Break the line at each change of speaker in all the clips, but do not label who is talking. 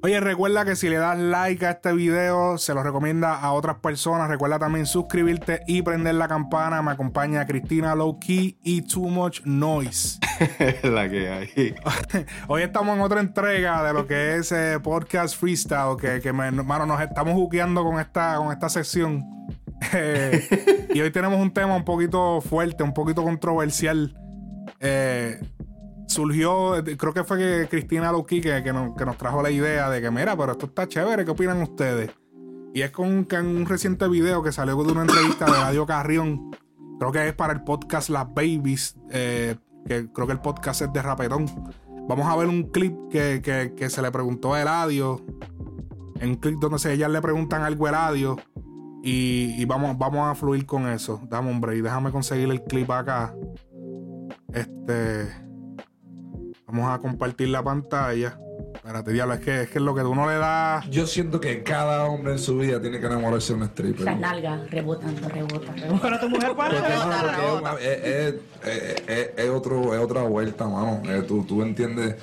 Oye, recuerda que si le das like a este video, se lo recomienda a otras personas. Recuerda también suscribirte y prender la campana. Me acompaña Cristina Lowkey y Too Much Noise.
la que hay.
Hoy estamos en otra entrega de lo que es eh, podcast freestyle. Que, que mano, nos estamos juqueando con esta, con esta sección. Eh, y hoy tenemos un tema un poquito fuerte, un poquito controversial. Eh, surgió, creo que fue que Cristina Loki que, que, nos, trajo la idea de que, mira, pero esto está chévere, ¿qué opinan ustedes? Y es con, un reciente video que salió de una entrevista de Radio Carrión, creo que es para el podcast Las Babies, eh, que creo que el podcast es de Rapetón. Vamos a ver un clip que, se le preguntó a Eladio, en un clip donde se, ellas le preguntan algo a Eladio, y, y, vamos, vamos a fluir con eso. Dame, hombre, y déjame conseguir el clip acá. Este. Vamos a compartir la pantalla. Espérate, diablo, es que, es que lo que uno le da.
Yo siento que cada hombre en su vida tiene que enamorarse de un stripper.
Las nalgas rebotando, rebota, rebota. Pero tu mujer
para rebotar. Es, es, es, otro, es otra vuelta, mano. Eh, tú, tú entiendes,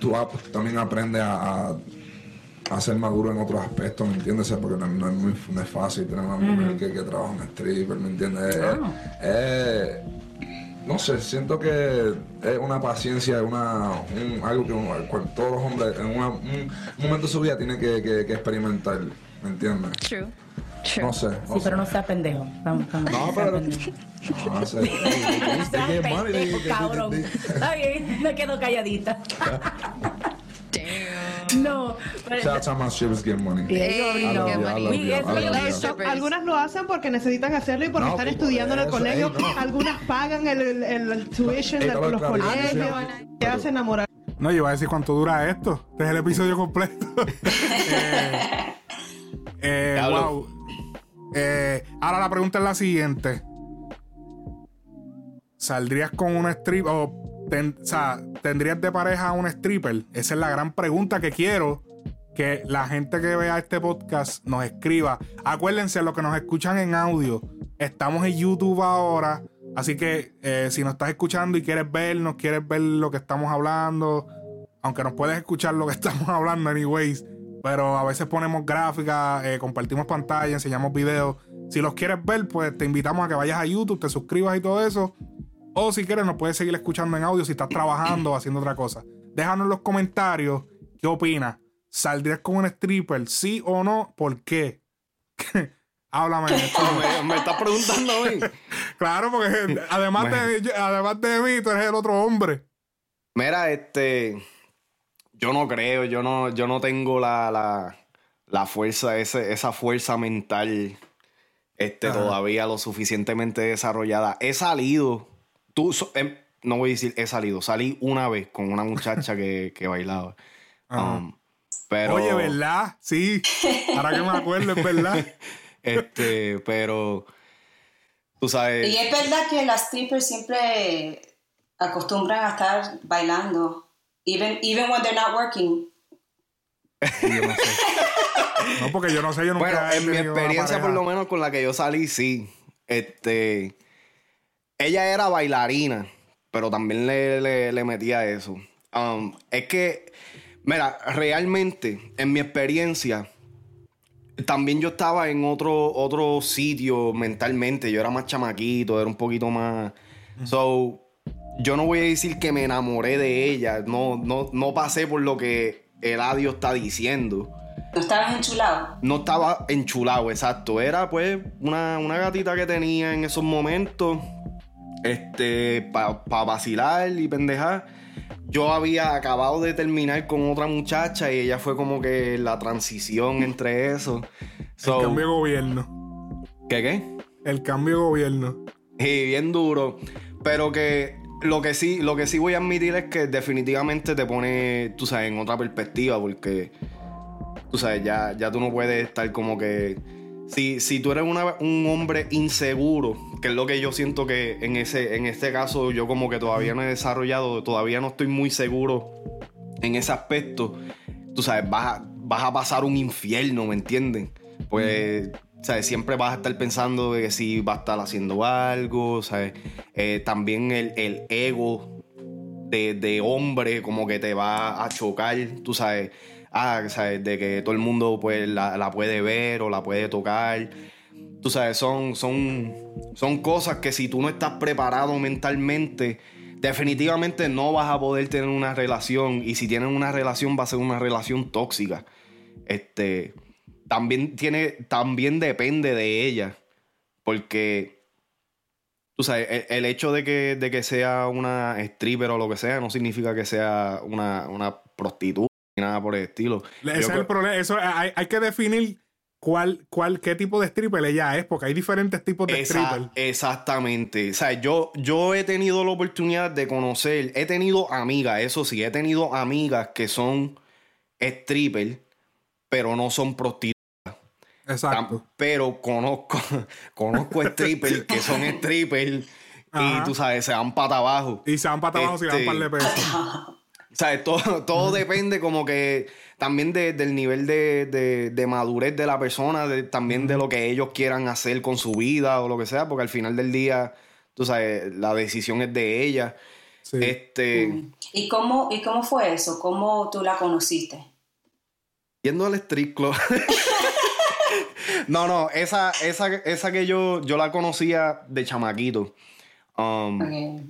tú también aprendes a, a, ser maduro en otros aspectos, ¿me entiendes? Porque no, es, muy, no es fácil tener una mujer que, que, trabaja en stripper, ¿me entiendes? Ah no sé, siento que es una paciencia, una, algo que todos los hombres en un momento de su vida tienen que, experimentar, ¿me entiendes?
True.
No sé.
sí, pero no sea pendejo. Vamos, vamos,
no, pero. No sé.
Cabrón. Está bien, me quedo calladita. No.
Shout out my strippers getting money.
Algunas lo hacen porque necesitan hacerlo y porque están estudiando en el colegio. Algunas pagan el, el, tuition de los colegios. Te hace enamorar.
No, yo iba a decir cuánto dura esto. Este es el episodio completo. eh, eh, wow. Eh, ahora la pregunta es la siguiente. ¿Saldrías con una strip o sea, ¿tendrías de pareja a un stripper? Esa es la gran pregunta que quiero que la gente que vea este podcast nos escriba. Acuérdense, los que nos escuchan en audio, estamos en YouTube ahora. Así que eh, si nos estás escuchando y quieres vernos, quieres ver lo que estamos hablando, aunque nos puedes escuchar lo que estamos hablando, anyways, pero a veces ponemos gráficas, eh, compartimos pantalla, enseñamos videos. Si los quieres ver, pues te invitamos a que vayas a YouTube, te suscribas y todo eso. O si quieres, nos puedes seguir escuchando en audio si estás trabajando o haciendo otra cosa. Déjanos en los comentarios qué opinas. ¿Saldrías con un stripper? ¿Sí o no? ¿Por qué? Háblame.
me, me estás preguntando a mí.
claro, porque además, de, además de mí, tú eres el otro hombre.
Mira, este. Yo no creo, yo no, yo no tengo la, la, la fuerza, ese, esa fuerza mental este, todavía lo suficientemente desarrollada. He salido Tú, em, no voy a decir he salido, salí una vez con una muchacha que, bailaba. Um, pero...
Oye, ¿verdad? Sí. Ahora que me acuerdo, es verdad.
este, pero tú sabes.
Y es verdad que las strippers siempre acostumbran a estar bailando, even, even when they're not working.
no porque yo no sé, yo nunca
Bueno, en mi experiencia, por lo menos con la que yo salí, sí. Este ella era bailarina, pero también le, metía eso. Um, es que, mira, realmente, en mi experiencia, también yo estaba en otro, otro sitio mentalmente. Yo era más chamaquito, era un poquito más. So, yo no voy a decir que me enamoré de ella. No, no, no pasé por lo que Eladio está diciendo.
¿No estabas enchulado?
No estaba enchulado, exacto. Era pues una, una gatita que tenía en esos momentos este, para vacilar y pendejar. Yo había acabado de terminar con otra muchacha y ella fue como que la transición entre eso.
el cambio de gobierno.
¿Qué qué?
El cambio de gobierno.
Y bien duro. Pero que lo que sí, lo que sí voy a admitir es que definitivamente te pone, tú sabes, en otra perspectiva, porque tú sabes, ya, ya tú no puedes estar como que si, tú eres un hombre inseguro, que es lo que yo siento que en, ese, en este caso yo como que todavía no he desarrollado, todavía no estoy muy seguro en ese aspecto, tú sabes, vas a, vas a pasar un infierno, ¿me entienden? Pues, ¿sabes? Siempre vas a estar pensando de que si va a estar haciendo algo, ¿sabes? Eh, también el, ego de, de hombre como que te va a chocar, tú sabes, ah, sabes, de que todo el mundo pues la, puede ver o la puede tocar. Tú sabes, son, son, son cosas que si tú no estás preparado mentalmente, definitivamente no vas a poder tener una relación. Y si tienes una relación, va a ser una relación tóxica. Este. También tiene. También depende de ella. Porque. Tú sabes, el, el hecho de que, de que sea una stripper o lo que sea, no significa que sea una, una prostituta nada por el estilo.
Ese es
creo-
el problema. Eso, hay, hay que definir cuál, cuál, qué tipo de stripper ella es, porque hay diferentes tipos de
Esa-
stripper.
exactamente. O sea, yo, yo he tenido la oportunidad de conocer, he tenido amigas, eso sí, he tenido amigas que son stripper, pero no son prostitutas.
Exacto.
Pero conozco, conozco strippers que son strippers y tú sabes, se dan pata abajo.
Y se van para abajo si le dan
Este-
un par de pesos.
O sea, todo, todo depende como que también de- del nivel de, de- de madurez de la persona, de- también de lo que ellos quieran hacer con su vida o lo que sea, porque al final del día, tú sabes, la decisión es de ella.
Sí.
Este,
¿Y cómo, ¿Y cómo fue eso? ¿Cómo tú la conociste?
yendo al street club. no, no, esa, esa, esa que yo, yo la conocía de chamaquito. Um.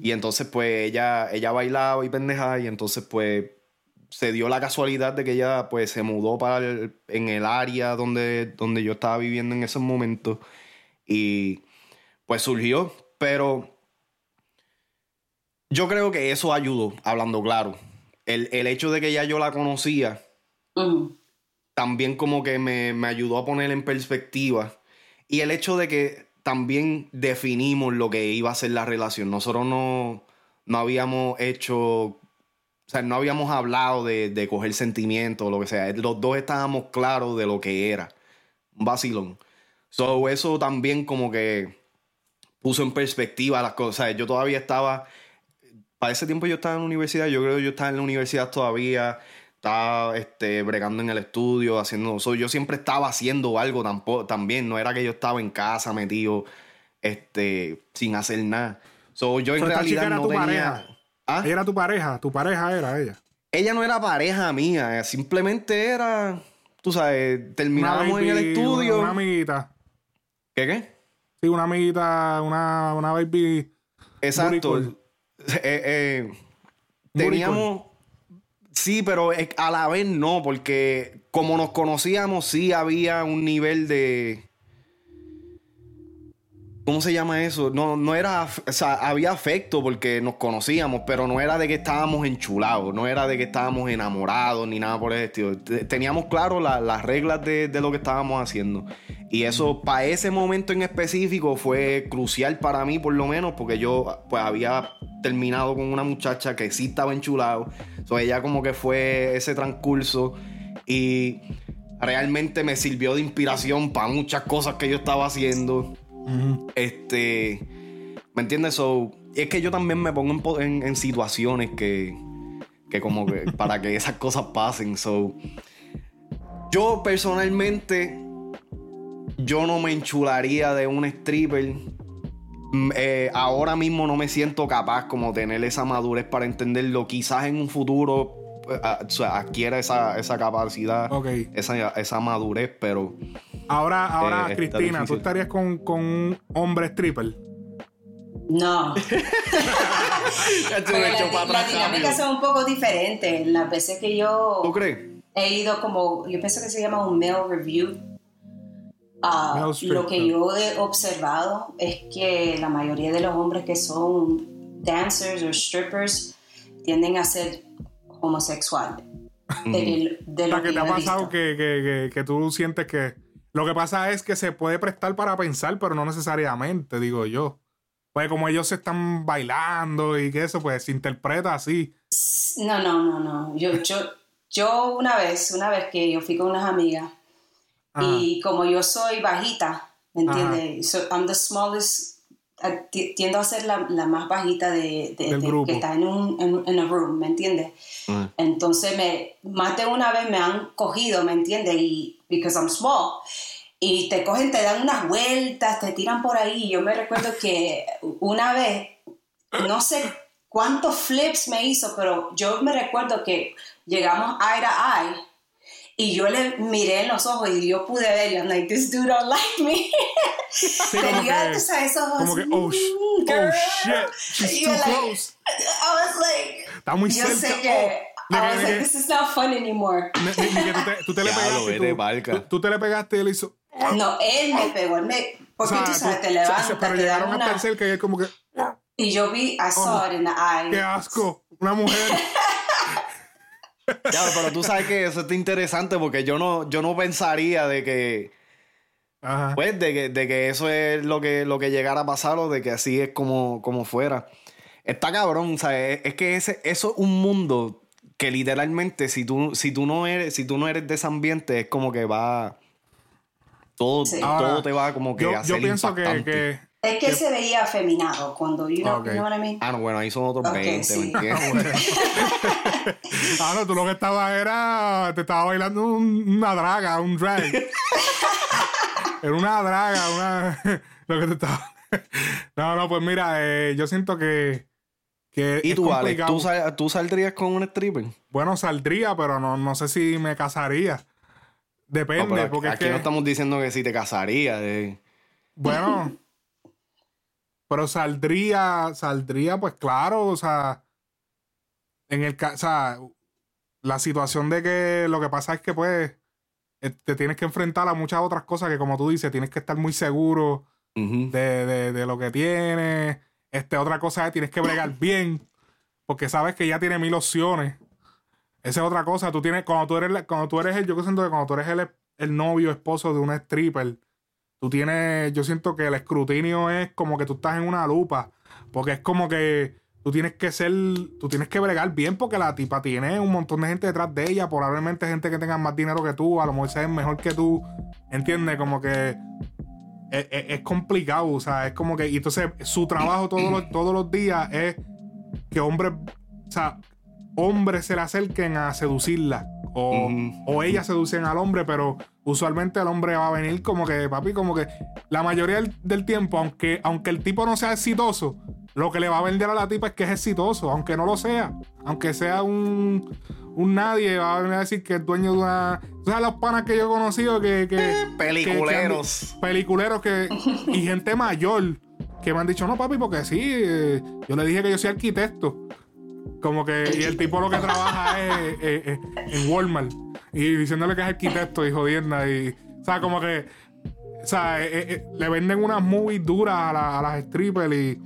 Y entonces, pues, ella, ella bailaba y pendejaba, y entonces, pues, se dio la casualidad de que ella, pues, se mudó para el- en el área donde, donde yo estaba viviendo en esos momentos. Y, pues, surgió. Pero yo creo que eso ayudó, hablando claro. El, el hecho de que ya yo la conocía, también como que me, me ayudó a poner en perspectiva. Y el hecho de que también definimos lo que iba a ser la relación. Nosotros no, no habíamos hecho, o sea, no habíamos hablado de, de coger sentimientos o lo que sea. Los dos estábamos claros de lo que era. Un vacilón. So, eso también como que puso en perspectiva las cosas. Yo todavía estaba, para ese tiempo yo estaba en la universidad, yo creo que yo estaba en la universidad todavía, estaba este, bregando en el estudio, haciendo, so, yo siempre estaba haciendo algo tampoco, también, no era que yo estaba en casa metido, este, sin hacer nada. So, yo en
So,
realidad
era
no
tu
tenía...
pareja.
¿Ah?
Era tu pareja, tu pareja era ella.
Ella no era pareja mía, simplemente era, tú sabes, terminábamos en el estudio.
Una, una amiguita.
¿Qué qué?
Sí, una amiguita, una, una baby.
Exacto. Eh, eh, teníamos. Sí, pero a la vez no, porque como nos conocíamos, sí había un nivel de. ¿Cómo se llama eso? No, no era. O sea, había afecto porque nos conocíamos, pero no era de que estábamos enchulados, no era de que estábamos enamorados ni nada por el estilo. Te- Teníamos claro la- las reglas de, de lo que estábamos haciendo. Y eso, para ese momento en específico, fue crucial para mí, por lo menos, porque yo pues había terminado con una muchacha que sí estaba enchulado. So, ella como que fue ese transcurso y realmente me sirvió de inspiración para muchas cosas que yo estaba haciendo. Este, ¿me entiendes? So, es que yo también me pongo en, en situaciones que, que como que para que esas cosas pasen. So, yo personalmente, yo no me enchularía de un stripper. Mm, eh, ahora mismo no me siento capaz como tener esa madurez para entenderlo. Quizás en un futuro eh, adquiera esa, esa capacidad, esa, esa madurez, pero
Ahora, ahora,
Eh,
Cristina, ¿tú estarías con, con un hombre stripper?
No. Las
atrás
dinámicas son un poco diferentes. Las veces que yo
¿Tú crees?
he ido como, yo pienso que se llama un male review. Ah, lo que yo he observado es que la mayoría de los hombres que son dancers o strippers tienden a ser homosexuales. De, de
O
lo
sea, que te ha pasado que, que, que tú sientes que. Lo que pasa es que se puede prestar para pensar, pero no necesariamente, digo yo. Pues como ellos se están bailando y que eso, pues se interpreta así.
No, no, no, no. Yo, yo, yo una vez, una vez que yo fui con unas amigas
Ajá.
y como yo soy bajita, ¿me entiendes? So, I'm the smallest, ti- tiendo a ser la, la más bajita de, de-
Del
de-
grupo.
que está en un en, en a room, ¿me entiendes?
Ah.
Entonces, me, más de una vez me han cogido, ¿me entiendes? Y, because I'm small. Y te cogen, te dan unas vueltas, te tiran por ahí. Yo me recuerdo que una vez, no sé cuántos flips me hizo, pero yo me recuerdo que llegamos eye a eye y yo le miré en los ojos y yo pude ver, I'm like, this dude don't like me.
Sí, como
Tenía, tú sabes, ojos,
como que, oh, sh-
"Mm,
oh
girl".
shit, she's
Y
too
yo, like,
close.
I was like,
Está muy
yo
cerca.
sé
oh.
que,
De
I was like, this is not fun anymore.
Ni, ni- ni que tú te, tú te le pegaste. tú- tú, tú te le pegaste y él hizo.
No, él me pegó, él me, porque
o sea,
tú sabes, te levantas,
se- pero
te dan
llegaron
una,
el cerca y él como que.
y yo vi, I saw it in the eye.
¡Qué asco! Una mujer.
Ya, pero tú sabes que eso está interesante porque yo no, yo no pensaría de que,
Ajá.
pues, de que, de que eso es lo que, lo que llegara a pasar o de que así es como, como fuera. Está cabrón, ¿sabes? Es que ese, eso es un mundo que literalmente si tú, si tú no eres, si tú no eres de ese ambiente, es como que va. Todo,
Sí.
todo
Ahora,
te va como que
yo,
a
yo pienso que,
impactante.
que
Es que se veía afeminado cuando, you know,
Ok.
you know I mean?
Ah, no, bueno, ahí son otros
Ok,
20,
sí.
¿me entiendes?
Ah, no, tú lo que estabas era. Te estaba bailando un- una draga, un drag. era una draga, una. lo que te estaba. no, no, pues mira, eh, yo siento que. que
¿Y
es
tú, Alex. ¿tú, sal- tú saldrías con un stripper?
Bueno, saldría, pero no, no sé si me casaría. Depende,
No,
porque
aquí
es que.
no estamos diciendo que si te casarías. eh.
Bueno. pero saldría, saldría, pues claro, o sea. En el caso, o sea, la situación de que lo que pasa es que, pues, eh, te tienes que enfrentar a muchas otras cosas que, como tú dices, tienes que estar muy seguro de, de- de lo que tienes. Este, otra cosa es tienes que bregar bien, porque sabes que ya tiene mil opciones. Esa es otra cosa. Tú tienes, cuando tú eres, cuando tú eres el, yo siento que cuando tú eres el, el novio, esposo de una stripper, tú tienes, yo siento que el escrutinio es como que tú estás en una lupa, porque es como que tú tienes que ser, tú tienes que bregar bien, porque la tipa tiene un montón de gente detrás de ella, probablemente gente que tenga más dinero que tú, a lo mejor sea mejor que tú, ¿entiendes? Como que es, es- es complicado, o sea, es como que, y entonces su trabajo todos los, todos los días es que hombres, o sea, hombres se le acerquen a seducirla, o, o ellas seducen al hombre, pero usualmente el hombre va a venir como que, papi, como que la mayoría del, del tiempo, aunque, aunque el tipo no sea exitoso, lo que le va a vender a la tipa es que es exitoso, aunque no lo sea, aunque sea un, un nadie, va a venir a decir que es dueño de una... O sea, los panas que yo he conocido que... que que-
Peliculeros.
que- peliculeros que y gente mayor que me han dicho no papi porque sí eh, yo le dije que yo soy arquitecto como que y el tipo lo que trabaja es, eh, eh, en Walmart y diciéndole que es arquitecto y jodienda y o sea como que o sea eh, eh, le venden unas movies duras a, la- a las strippers y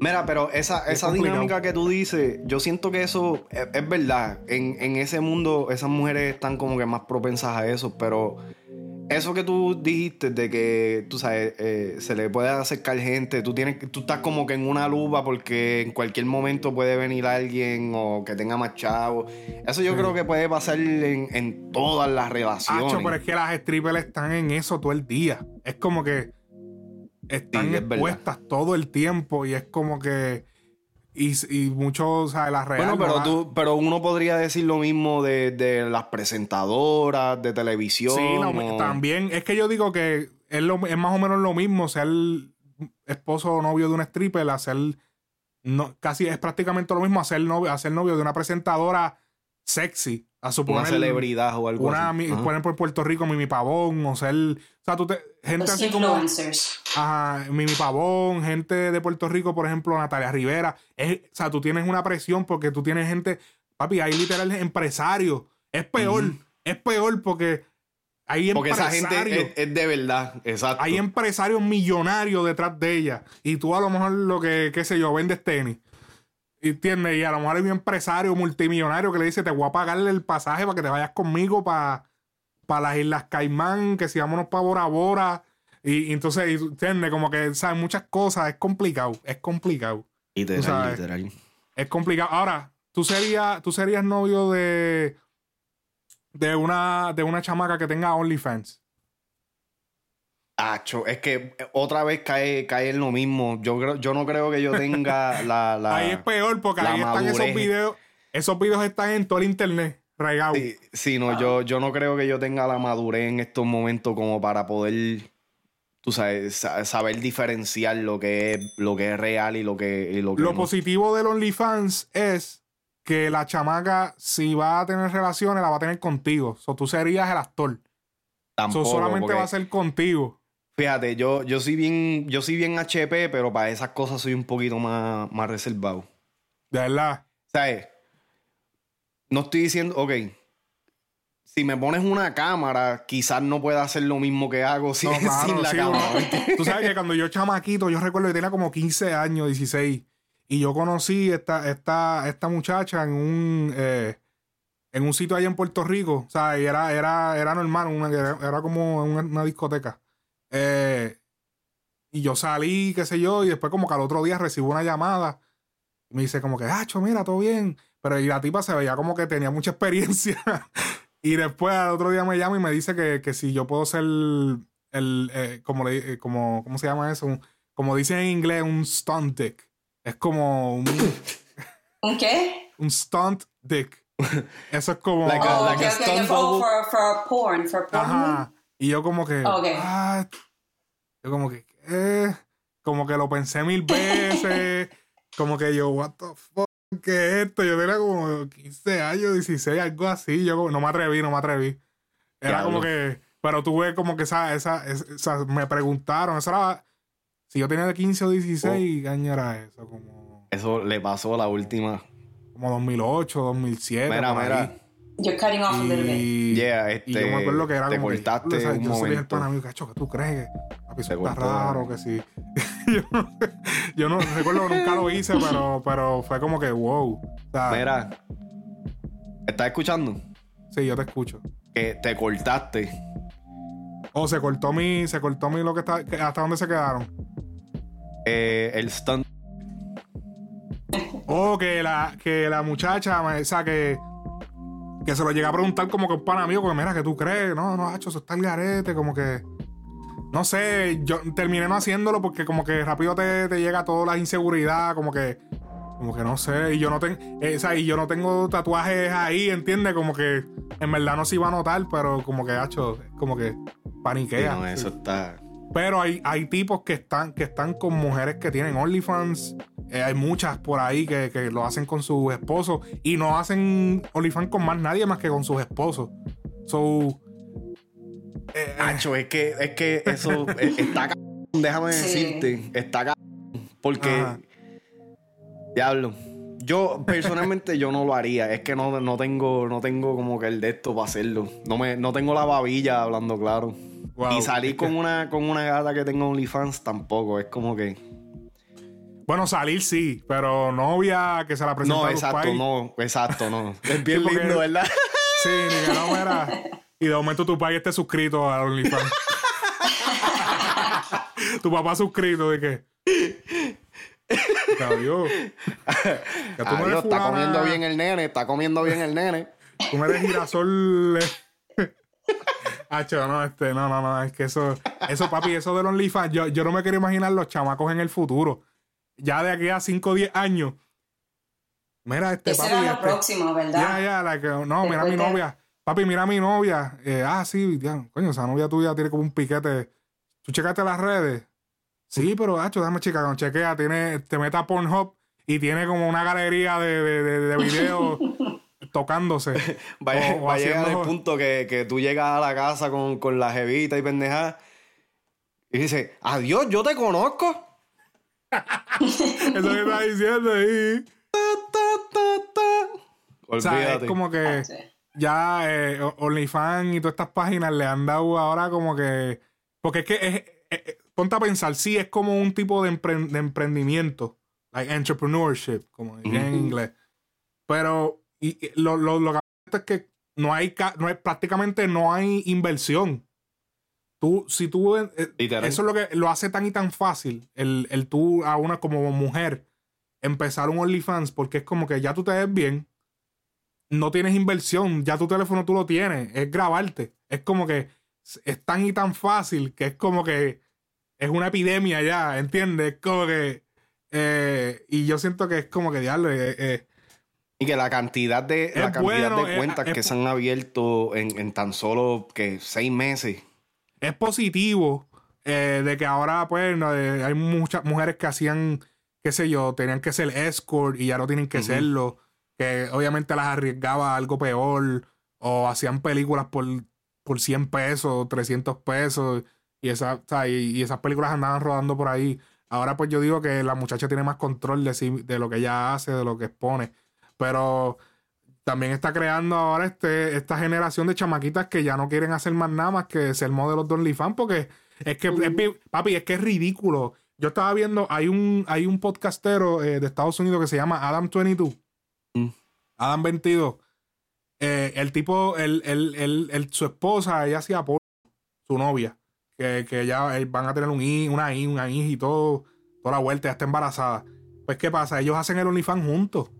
Mira, pero esa,
Es
esa dinámica que tú dices, yo siento que eso es, es verdad. En, en ese mundo, esas mujeres están como que más propensas a eso, pero eso que tú dijiste de que, tú sabes, eh, se le puede acercar gente, tú, tienes, tú estás como que en una lupa porque en cualquier momento puede venir alguien o que tenga más chavos. Eso yo creo que puede pasar en, en todas las relaciones.
Hacho, pero es que las strippers están en eso todo el día es como que están
Sí, es verdad.
expuestas todo el tiempo y es como que y, y muchos o sea, las reales
Bueno, pero tú, pero uno podría decir lo mismo de, de las presentadoras de televisión.
Sí, no,
o-
también. Es que yo digo que es, lo- es más o menos lo mismo ser esposo o novio de una stripper, hacer. No, casi es prácticamente lo mismo hacer novio, hacer novio de una presentadora sexy. A
una
suponer.
celebridad o algo
Una,
así.
mi-
Ajá.
poner por Puerto Rico Mimi Pavón, o ser. O sea, tú te, gente
Los
así como.
influencers.
Ajá, Mimi Pavón, gente de Puerto Rico, por ejemplo, Natalia Rivera. Es, o sea, tú tienes una presión porque tú tienes gente, papi, hay literal empresarios. Es peor, es peor porque hay
Porque esa
empresarios.
gente es, es de verdad, exacto.
hay empresarios millonarios detrás de ella. Y tú a lo mejor lo que, qué sé yo, vendes tenis. ¿Entiendes? Y a lo mejor hay un empresario multimillonario que le dice, te voy a pagarle el pasaje para que te vayas conmigo para las Islas Caimán, que si vámonos para Bora Bora. Y, y entonces, ¿entiendes? Como que, ¿sabes? Muchas cosas. Es complicado. Es complicado.
literal,
sabes.
literal.
Es complicado. Ahora, tú serías, tú serías novio de, de, una, de una chamaca que tenga OnlyFans.
Acho, es que otra vez cae, cae en lo mismo. Yo creo, yo no creo que yo tenga la, la-
ahí es peor porque ahí están esos videos. Esos videos están en todo el internet, regados.
Sí, sí, no, yo, yo no creo que yo tenga la madurez en estos momentos como para poder, tú sabes, sa- saber diferenciar lo que es, lo que es real y lo que, y lo que
Lo
no.
positivo del OnlyFans es que la chamaca, si va a tener relaciones, la va a tener contigo. O tú serías el actor.
Tampoco,
So, solamente
porque,
va a ser contigo.
Fíjate, yo, yo soy bien, yo soy bien HP, pero para esas cosas soy un poquito más, más reservado.
De verdad.
¿Sabes? No estoy diciendo, ok. Si me pones una cámara, quizás no pueda hacer lo mismo que hago sin,
No, claro,
sin la
sí,
cámara.
Tú sabes que cuando yo chamaquito, yo recuerdo que tenía como 15 años, 16. Y yo conocí esta, esta, esta muchacha en un eh, en un sitio allá en Puerto Rico. O sea, y era, era, era normal, una- era, era como una, una discoteca. Eh, y yo salí, qué sé yo, y después como que al otro día recibo una llamada. Y me dice como que, Hacho, mira, todo bien. Pero y la tipa se veía como que tenía mucha experiencia. y después al otro día me llama y me dice que, que si yo puedo ser el, eh, como le, eh, como, ¿cómo se llama eso? Un- como dicen en inglés, un stunt dick. Es como un,
¿Un qué?
un stunt dick. Eso es como...
Like a-
Oh,
like
okay,
a
okay,
stunt
okay. Oh,
bubble.
for, for porn, for porn.
Ajá. Y yo como que...
Ok.
ah, yo como que... eh, como que lo pensé mil veces. como que yo, what the fuck, ¿qué es esto? Yo tenía como 15 años, 16, algo así. Yo como- no me atreví, no me atreví. Era como que... Pero tuve como que esa... esa, esa, esa- me preguntaron, eso era... Si yo tenía de 15 o 16, ¿qué año era eso? Como,
Eso le pasó la última.
como 2008, 2007.
Mira,
por ahí.
You're cutting off a little bit.
Yeah,
y yo me
este,
acuerdo que era
te
como que,
cortaste
yo,
un
yo soy el
momento.
pana mío, cacho, ¿qué tú crees? Que papi, eso está raro, que sí. yo, no- yo no recuerdo que nunca lo hice, pero, pero fue como que wow. O sea,
Mira. ¿Estás escuchando?
Sí, yo te escucho.
Que te cortaste.
O se cortó mi, se cortó mi lo que está, que- hasta dónde se quedaron.
eh, el stunt.
O que la, que la muchacha, o sea, que, que se lo llega a preguntar como que un pana mío, como mira, que tú crees? No, no, hacho, eso está el garete, como que. No sé, yo terminé no haciéndolo porque como que rápido te, te llega toda la inseguridad, como que. Como que no sé, y yo no tengo. o sea, y yo no tengo tatuajes ahí, ¿entiendes? Como que en verdad no se iba a notar, pero como que, hacho, como que
Sí,
paniquea.
no, eso está.
Pero hay, hay tipos que están, que están con mujeres que tienen OnlyFans. Eh, hay muchas por ahí que, que lo hacen con sus esposos. Y no hacen OnlyFans con más nadie más que con sus esposos. So. eh,
Acho, es que, es que eso eh, está cabrón, déjame
Sí.
decirte. Está cabrón. Porque.
Ajá.
Diablo. Yo personalmente yo no lo haría. Es que no, no tengo, no tengo como que el de esto para hacerlo. No me, no tengo la babilla hablando claro.
Wow,
y salir
que-
con una, con una gata que tenga OnlyFans tampoco. Es como que.
Bueno, salir sí, pero novia que se la presenta
No,
a
exacto,
pais.
no, exacto, no. Es bien
Sí,
lindo, ¿verdad?
Sí, ni que no mira. Y de momento tu país esté suscrito a OnlyFans. tu papá suscrito de tú
Adiós,
eres
está comiendo bien el nene, está comiendo bien el nene.
Tú no eres girasol. Hacho, no, este, no, no, no, es que eso, eso, papi, eso del OnlyFans, yo, yo no me quiero imaginar los chamacos en el futuro. Ya de aquí a 5 o 10 años. Mira, este
Eso
papi.
era lo
este,
próximo, ¿verdad?
Ya, ya, la que, no, mira a mi
de-
novia. Papi, mira a mi novia. Eh, ah, sí, ya, coño, esa novia tuya tiene como un piquete. ¿Tú checaste las redes? Sí, pero, hacho, déjame checar. Cuando chequea, tiene, te mete a Pornhub y tiene como una galería de, de, de videos tocándose.
Va,
O- o
va a llegar el punto que, que tú llegas a la casa con, con la jevita y pendeja y dices, adiós, yo te conozco.
Eso que está diciendo ahí. O sea,
Olvídate.
es como que
Sí.
ya eh, OnlyFans y todas estas páginas le han dado ahora como que. Porque es que es, eh, eh, ponte a pensar, sí, es como un tipo de, empre- de emprendimiento, like entrepreneurship, como en inglés. Pero y, lo, lo, lo que es que no hay, no hay, prácticamente no hay inversión. Tú, si tú, eh, eso es lo que lo hace tan y tan fácil, el, el tú a una como mujer empezar un OnlyFans, porque es como que ya tú te ves bien, no tienes inversión, ya tu teléfono tú lo tienes, es grabarte. Es como que es tan y tan fácil que es como que es una epidemia ya, ¿entiendes? Es como que... eh, y yo siento que es como que, diablo, eh, eh,
Y que la cantidad de, la cantidad
bueno,
de cuentas
es-
que se han abierto en, en tan solo que seis meses.
es positivo eh, de que ahora, pues, no, eh, hay muchas mujeres que hacían, qué sé yo, tenían que ser escort y ya no tienen que serlo. Que obviamente las arriesgaba a algo peor. O hacían películas por, por 100 pesos, 300 pesos. Y, esa, o sea, y, y esas películas andaban rodando por ahí. Ahora, pues yo digo que la muchacha tiene más control de, sí, de lo que ella hace, de lo que expone. Pero también está creando ahora este, esta generación de chamaquitas que ya no quieren hacer más nada más que ser modelos de OnlyFans porque es que, es papi, es que es ridículo. Yo estaba viendo, hay un, hay un podcastero eh, de Estados Unidos que se llama Adam22.
Mm.
Adam 22. Eh, el tipo, el, el, el, su esposa, ella hacía porno, su novia, que, que ya eh, van a tener un hi- una, hi- una hija y todo, toda la vuelta, ya está embarazada. Pues, ¿qué pasa? Ellos hacen el OnlyFans juntos.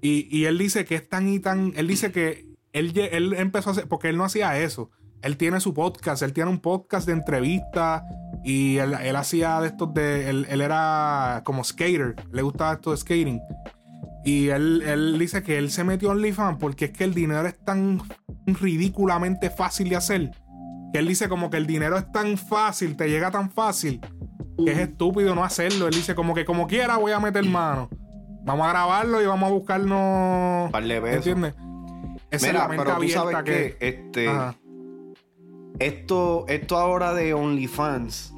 Y, y él dice que es tan y tan. Él dice que él, empezó a hacer. Porque él no hacía eso. Él tiene su podcast. Él tiene un podcast de entrevistas. Y él, él hacía de estos de. Él, él era como skater. Le gustaba esto de skating. Y él, él dice que él se metió en OnlyFans porque es que el dinero es tan ridículamente fácil de hacer. Que él dice como que el dinero es tan fácil, te llega tan fácil, que es estúpido no hacerlo. Él dice como que como quiera voy a meter mano. Vamos a grabarlo y vamos a buscarnos.
Par de pesos.
¿Entiendes? Esa
Mira,
es la mente
pero tú sabes que,
que.
este,
Ajá.
esto, esto ahora de OnlyFans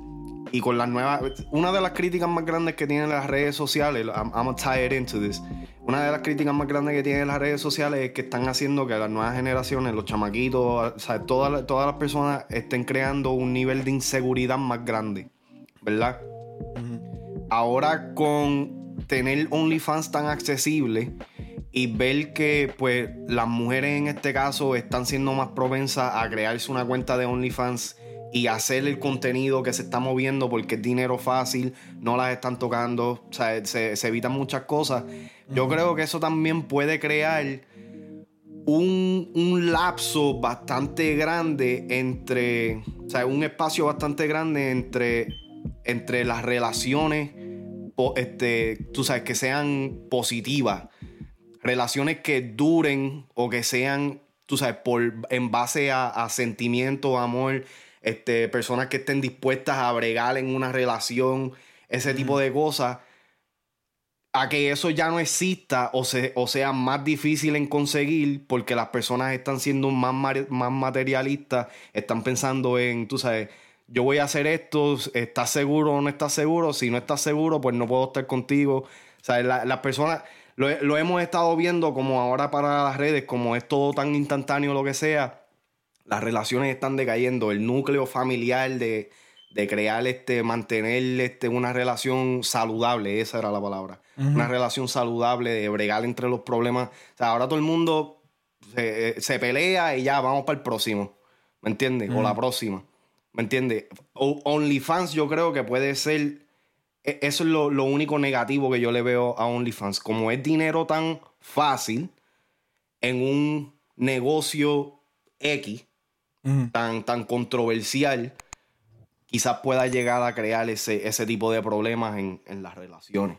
y con las nuevas. Una de las críticas más grandes que tienen las redes sociales, I'm, I'm it into this. Una de las críticas más grandes que tienen las redes sociales es que están haciendo que las nuevas generaciones, los chamaquitos, o sea, todas, todas las personas estén creando un nivel de inseguridad más grande, ¿verdad? Ahora con tener OnlyFans tan accesible y ver que pues las mujeres en este caso están siendo más propensas a crearse una cuenta de OnlyFans y hacer el contenido que se está moviendo porque es dinero fácil, no las están tocando, o sea, se, se evitan muchas cosas. Yo creo que eso también puede crear un, un lapso bastante grande entre, o sea, un espacio bastante grande entre, entre las relaciones, este, tú sabes, que sean positivas, relaciones que duren o que sean, tú sabes, por, en base a, a sentimiento, amor, este, personas que estén dispuestas a bregar en una relación, ese tipo de cosas a que eso ya no exista o, se, o sea más difícil en conseguir porque las personas están siendo más, más materialistas, están pensando en, tú sabes, yo voy a hacer esto, ¿estás seguro o no estás seguro? Si no estás seguro, pues no puedo estar contigo. O sea, la- las personas, lo, lo hemos estado viendo como ahora para las redes, como es todo tan instantáneo, lo que sea, las relaciones están decayendo, el núcleo familiar de, de crear, este, mantener este, una relación saludable, esa era la palabra, una relación saludable, de bregar entre los problemas. O sea, ahora todo el mundo se, se pelea y ya, vamos para el próximo, ¿me entiendes? O la próxima, ¿me entiendes? OnlyFans yo creo que puede ser, e- eso es lo, lo único negativo que yo le veo a OnlyFans, como es dinero tan fácil en un negocio X, tan, tan controversial, quizás pueda llegar a crear ese, ese tipo de problemas en, en las relaciones.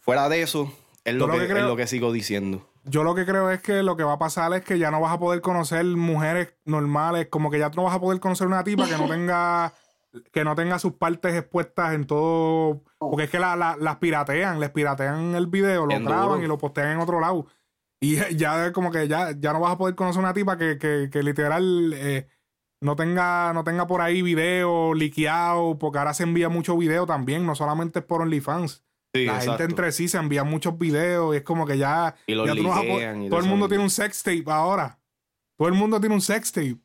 Fuera de eso, es lo,
Yo lo
que,
que
es lo que sigo diciendo.
Yo lo que creo es que lo que va a pasar es que ya no vas a poder conocer mujeres normales, como que ya tú no vas a poder conocer una tipa que no tenga que no tenga sus partes expuestas en todo, porque es que la- la- las piratean, les piratean el video, lo graban y lo postean en otro lado. Y ya como que ya, ya no vas a poder conocer una tipa que, que, que literal eh, no tenga, no tenga por ahí video liqueado, porque ahora se envía mucho video también, no solamente es por OnlyFans.
Sí,
la gente entre sí se envía muchos videos y es como que ya,
Y los
ya tú no vas a po-
liquean y
todo el mundo tiene un sex tape ahora. Todo el mundo tiene un sex tape.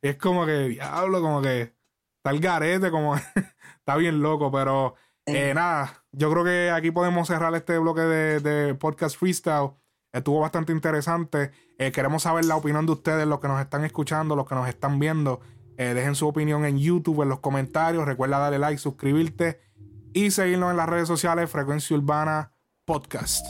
Y es como que, diablo, como que está el garete, como está bien loco, pero eh, nada, yo creo que aquí podemos cerrar este bloque de, de podcast freestyle. Estuvo bastante interesante. Eh, queremos saber la opinión de ustedes, los que nos están escuchando, los que nos están viendo. Eh, dejen su opinión en YouTube, en los comentarios. Recuerda darle like, suscribirte y seguirnos en las redes sociales Frecuencia Urbana Podcast.